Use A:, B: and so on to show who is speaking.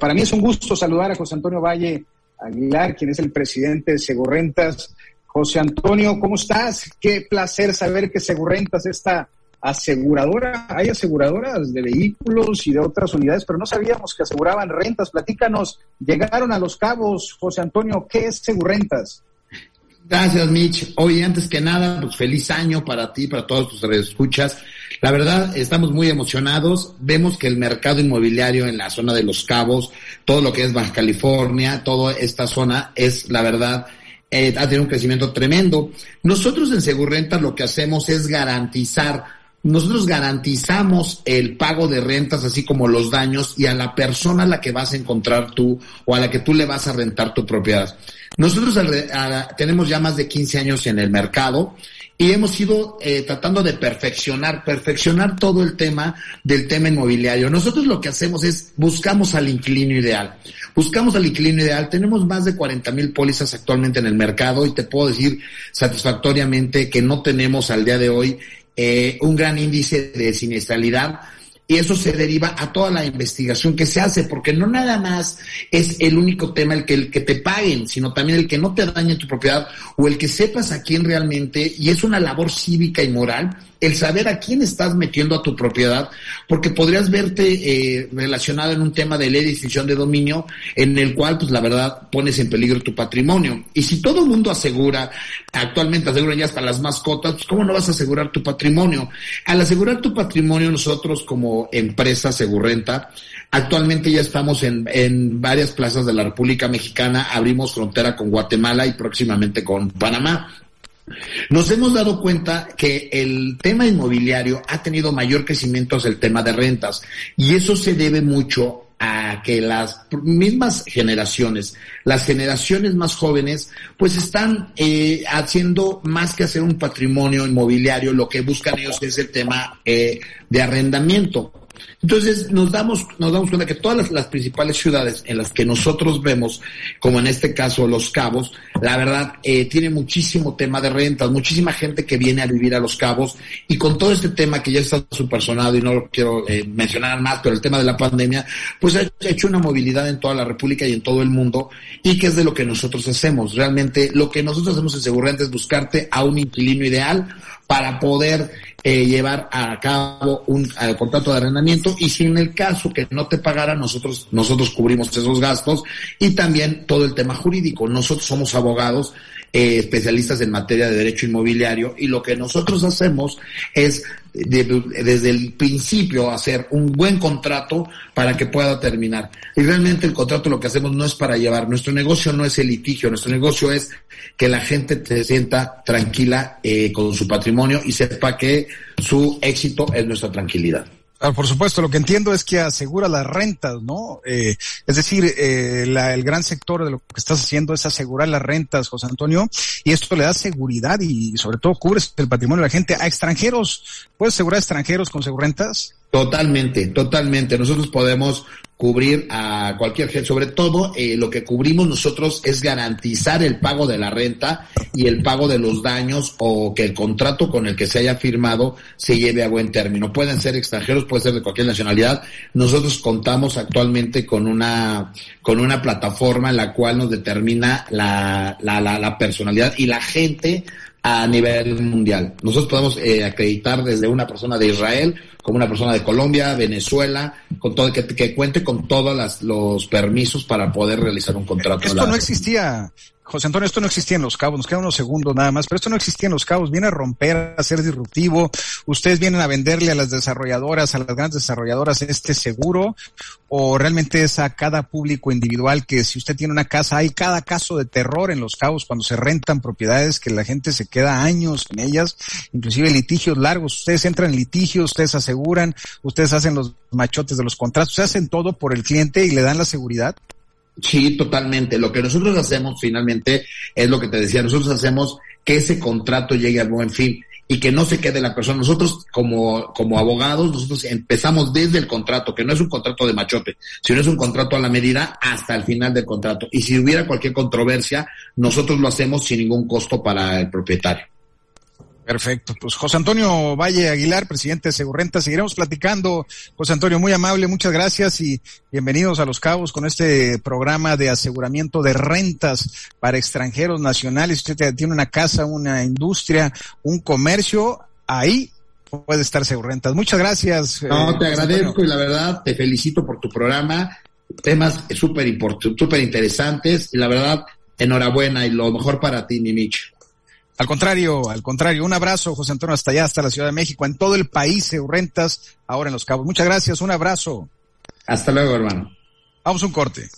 A: Para mí es un gusto saludar a José Antonio Valle Aguilar, quien es el presidente de Segurrentas. José Antonio, ¿cómo estás? Qué placer saber que Segurrentas está aseguradora. Hay aseguradoras de vehículos y de otras unidades, pero no sabíamos que aseguraban rentas. Platícanos, llegaron a Los Cabos. José Antonio, ¿qué es Segurrentas?
B: Gracias, Mitch. Hoy, antes que nada, pues feliz año para ti, para todos tus escuchas. La verdad, estamos muy emocionados. Vemos que el mercado inmobiliario en la zona de Los Cabos, todo lo que es Baja California, toda esta zona es, la verdad, eh, ha tenido un crecimiento tremendo. Nosotros en Segurrenta lo que hacemos es garantizar nosotros garantizamos el pago de rentas, así como los daños, y a la persona a la que vas a encontrar tú o a la que tú le vas a rentar tu propiedad. Nosotros tenemos ya más de 15 años en el mercado y hemos ido eh, tratando de perfeccionar, perfeccionar todo el tema del tema inmobiliario. Nosotros lo que hacemos es buscamos al inquilino ideal. Buscamos al inquilino ideal. Tenemos más de 40 mil pólizas actualmente en el mercado y te puedo decir satisfactoriamente que no tenemos al día de hoy eh, un gran índice de siniestralidad y eso se deriva a toda la investigación que se hace, porque no nada más es el único tema el que, el que te paguen, sino también el que no te dañe tu propiedad o el que sepas a quién realmente, y es una labor cívica y moral, el saber a quién estás metiendo a tu propiedad, porque podrías verte eh, relacionado en un tema de ley de distinción de dominio, en el cual, pues la verdad, pones en peligro tu patrimonio. Y si todo el mundo asegura, actualmente aseguran ya hasta las mascotas, pues ¿cómo no vas a asegurar tu patrimonio? Al asegurar tu patrimonio, nosotros como empresa Segurrenta, actualmente ya estamos en, en varias plazas de la República Mexicana, abrimos frontera con Guatemala y próximamente con Panamá. Nos hemos dado cuenta que el tema inmobiliario ha tenido mayor crecimiento hacia el tema de rentas y eso se debe mucho a que las mismas generaciones, las generaciones más jóvenes, pues están eh, haciendo más que hacer un patrimonio inmobiliario, lo que buscan ellos es el tema eh, de arrendamiento. Entonces nos damos, nos damos cuenta que todas las, principales ciudades en las que nosotros vemos, como en este caso Los Cabos, la verdad, eh, tiene muchísimo tema de rentas, muchísima gente que viene a vivir a Los Cabos y con todo este tema que ya está supersonado y no lo quiero eh, mencionar más, pero el tema de la pandemia, pues ha hecho una movilidad en toda la República y en todo el mundo y que es de lo que nosotros hacemos. Realmente lo que nosotros hacemos en Segurrente es buscarte a un inquilino ideal para poder eh, llevar a cabo un eh, contrato de arrendamiento y si en el caso que no te pagara, nosotros, nosotros cubrimos esos gastos y también todo el tema jurídico. Nosotros somos abogados eh, especialistas en materia de derecho inmobiliario y lo que nosotros hacemos es desde el principio hacer un buen contrato para que pueda terminar. Y realmente el contrato lo que hacemos no es para llevar, nuestro negocio no es el litigio, nuestro negocio es que la gente se sienta tranquila eh, con su patrimonio y sepa que su éxito es nuestra tranquilidad.
A: Ah, por supuesto, lo que entiendo es que asegura las rentas, ¿no? Eh, es decir, eh, la, el gran sector de lo que estás haciendo es asegurar las rentas, José Antonio, y esto le da seguridad y sobre todo cubres el patrimonio de la gente a extranjeros. ¿Puedes asegurar extranjeros con segurentas?
B: Totalmente, totalmente. Nosotros podemos cubrir a cualquier gente. Sobre todo, eh, lo que cubrimos nosotros es garantizar el pago de la renta y el pago de los daños o que el contrato con el que se haya firmado se lleve a buen término. Pueden ser extranjeros, puede ser de cualquier nacionalidad. Nosotros contamos actualmente con una, con una plataforma en la cual nos determina la, la, la, la personalidad y la gente a nivel mundial. Nosotros podemos eh, acreditar desde una persona de Israel como una persona de Colombia, Venezuela, con todo que, que cuente con todos los permisos para poder realizar un contrato.
A: Esto no existía José Antonio, esto no existía en Los Cabos, nos quedan unos segundos nada más, pero esto no existía en Los Cabos, viene a romper, a ser disruptivo, ustedes vienen a venderle a las desarrolladoras, a las grandes desarrolladoras este seguro, o realmente es a cada público individual que si usted tiene una casa, hay cada caso de terror en Los Cabos cuando se rentan propiedades que la gente se queda años en ellas, inclusive litigios largos, ustedes entran en litigios, ustedes aseguran, ustedes hacen los machotes de los contratos, ustedes hacen todo por el cliente y le dan la seguridad.
B: Sí, totalmente. Lo que nosotros hacemos finalmente es lo que te decía, nosotros hacemos que ese contrato llegue a buen fin y que no se quede la persona. Nosotros como, como abogados, nosotros empezamos desde el contrato, que no es un contrato de machote, sino es un contrato a la medida hasta el final del contrato. Y si hubiera cualquier controversia, nosotros lo hacemos sin ningún costo para el propietario.
A: Perfecto. Pues José Antonio Valle Aguilar, presidente de Segurrenta, seguiremos platicando. José Antonio, muy amable, muchas gracias y bienvenidos a Los Cabos con este programa de aseguramiento de rentas para extranjeros nacionales. Usted tiene una casa, una industria, un comercio, ahí puede estar Segurrentas. Muchas gracias.
B: No, te agradezco y la verdad te felicito por tu programa. Temas súper súper interesantes y la verdad, enhorabuena y lo mejor para ti, mi Mitch.
A: Al contrario, al contrario, un abrazo, José Antonio, hasta allá, hasta la Ciudad de México, en todo el país rentas ahora en Los Cabos. Muchas gracias, un abrazo.
B: Hasta luego, hermano.
A: Vamos a un corte.